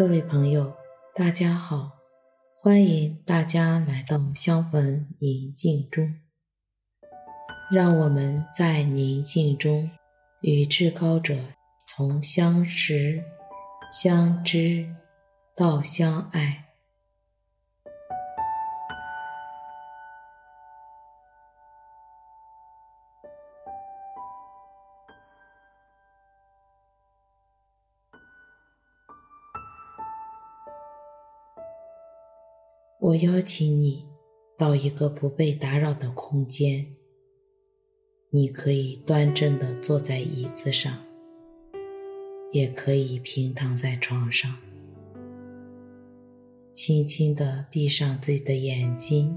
各位朋友，大家好，欢迎大家来到相逢宁静中。让我们在宁静中与至高者从相识、相知到相爱。我邀请你到一个不被打扰的空间，你可以端正地坐在椅子上，也可以平躺在床上，轻轻地闭上自己的眼睛，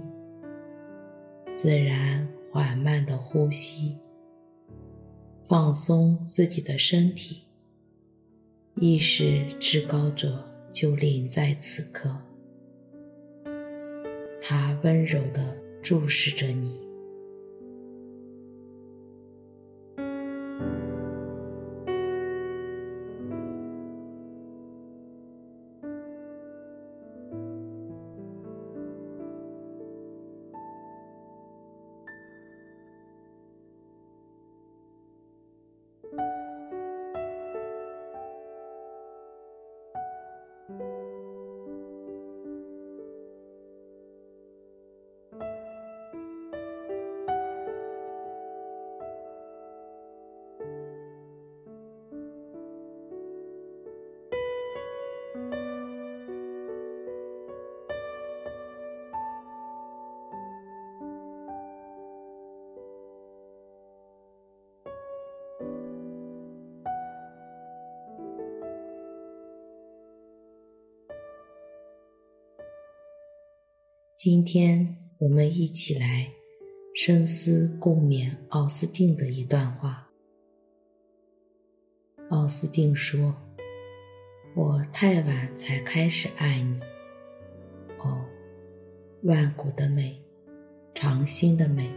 自然缓慢地呼吸，放松自己的身体，意识至高者就临在此刻。他温柔地注视着你。今天我们一起来深思共勉奥斯定的一段话。奥斯定说：“我太晚才开始爱你，哦，万古的美，长新的美，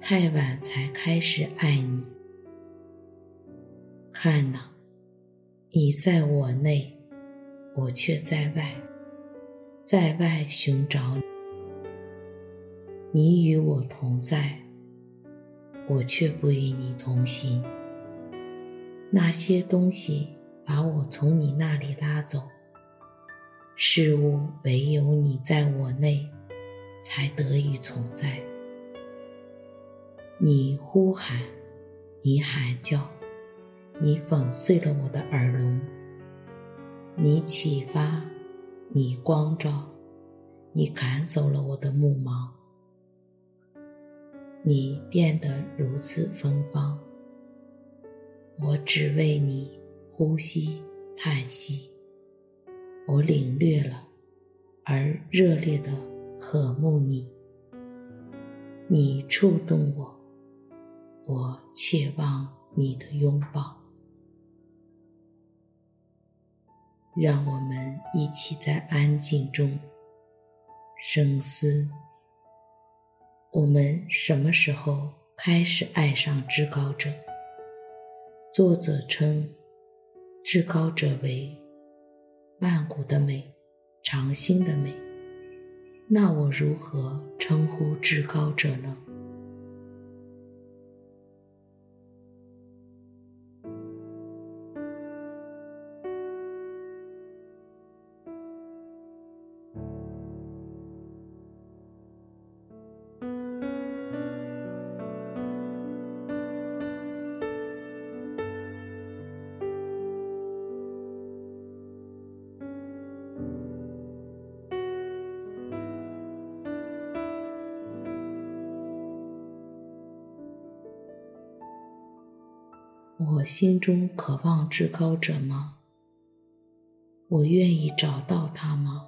太晚才开始爱你。看呐，你在我内，我却在外。”在外寻找你，你与我同在，我却不与你同行。那些东西把我从你那里拉走，事物唯有你在我内，才得以存在。你呼喊，你喊叫，你粉碎了我的耳聋，你启发。你光照，你赶走了我的目盲，你变得如此芬芳，我只为你呼吸叹息，我领略了，而热烈的渴慕你，你触动我，我切望你的拥抱。让我们一起在安静中深思：我们什么时候开始爱上至高者？作者称至高者为万古的美，长兴的美。那我如何称呼至高者呢？我心中渴望至高者吗？我愿意找到他吗？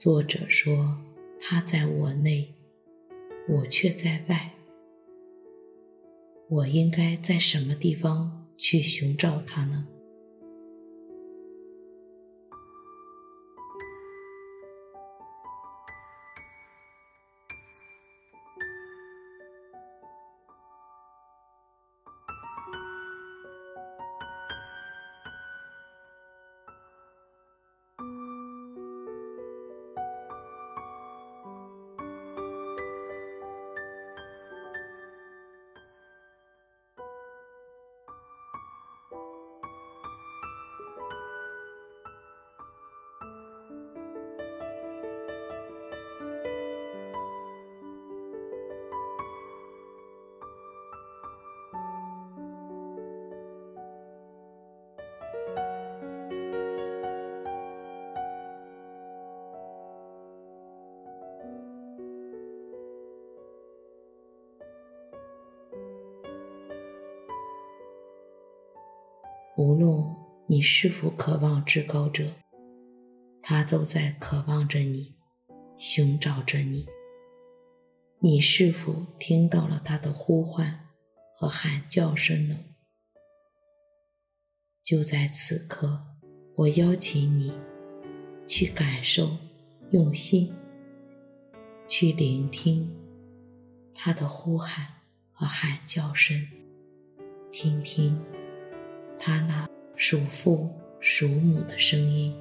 作者说：“他在我内，我却在外。我应该在什么地方去寻找他呢？”无论你是否渴望至高者，他都在渴望着你，寻找着你。你是否听到了他的呼唤和喊叫声呢？就在此刻，我邀请你去感受，用心去聆听他的呼喊和喊叫声，听听。他那属父属母的声音。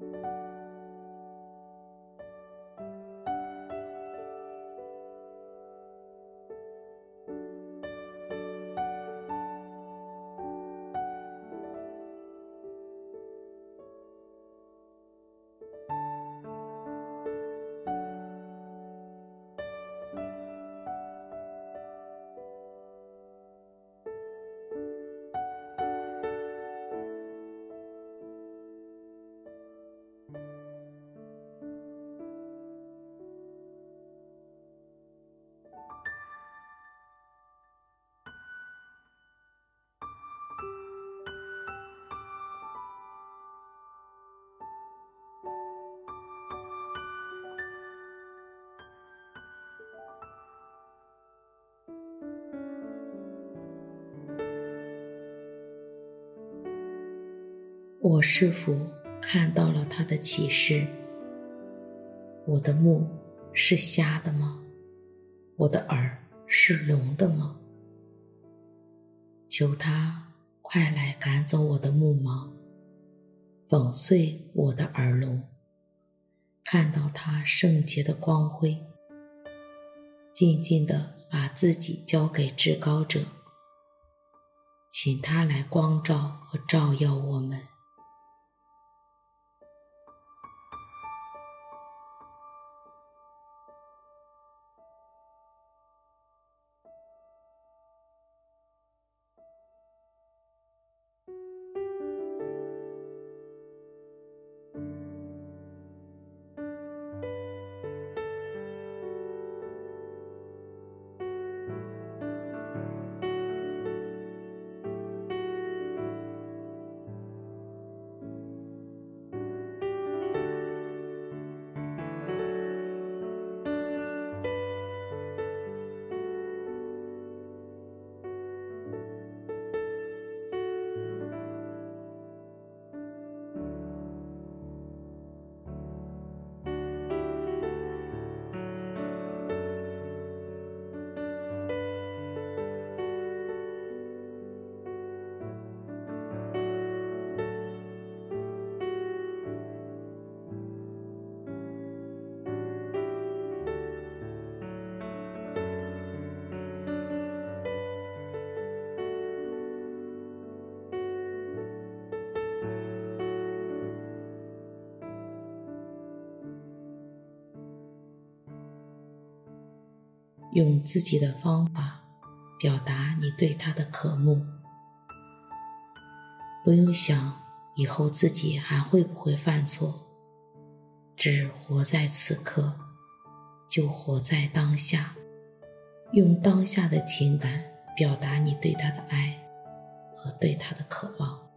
you 我是否看到了他的启示？我的目是瞎的吗？我的耳是聋的吗？求他快来赶走我的目盲，粉碎我的耳聋，看到他圣洁的光辉，静静地把自己交给至高者，请他来光照和照耀我们。用自己的方法表达你对他的渴慕。不用想以后自己还会不会犯错，只活在此刻，就活在当下，用当下的情感表达你对他的爱和对他的渴望。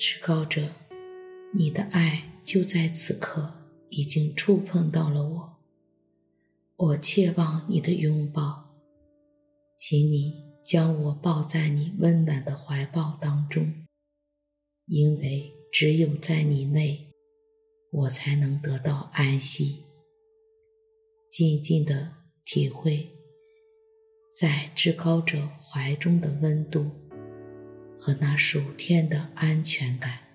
至高者，你的爱就在此刻已经触碰到了我，我切望你的拥抱，请你将我抱在你温暖的怀抱当中，因为只有在你内，我才能得到安息，静静的体会在至高者怀中的温度。和那属天的安全感。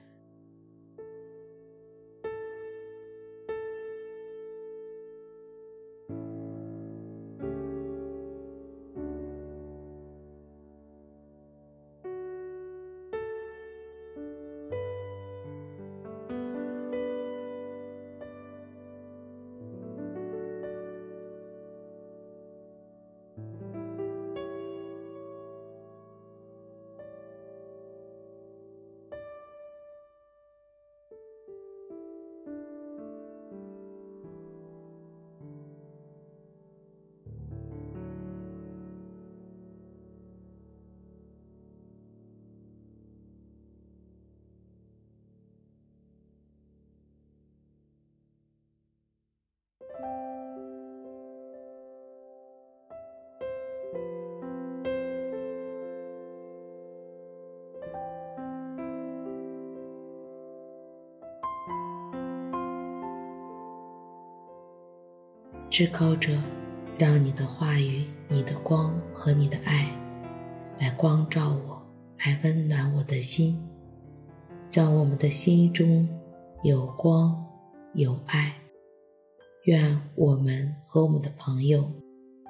至高者，让你的话语、你的光和你的爱，来光照我，来温暖我的心，让我们的心中有光有爱。愿我们和我们的朋友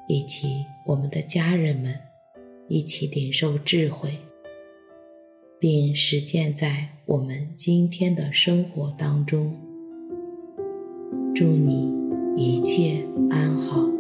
以及，我们的家人们一起领受智慧，并实践在我们今天的生活当中。祝你。一切安好。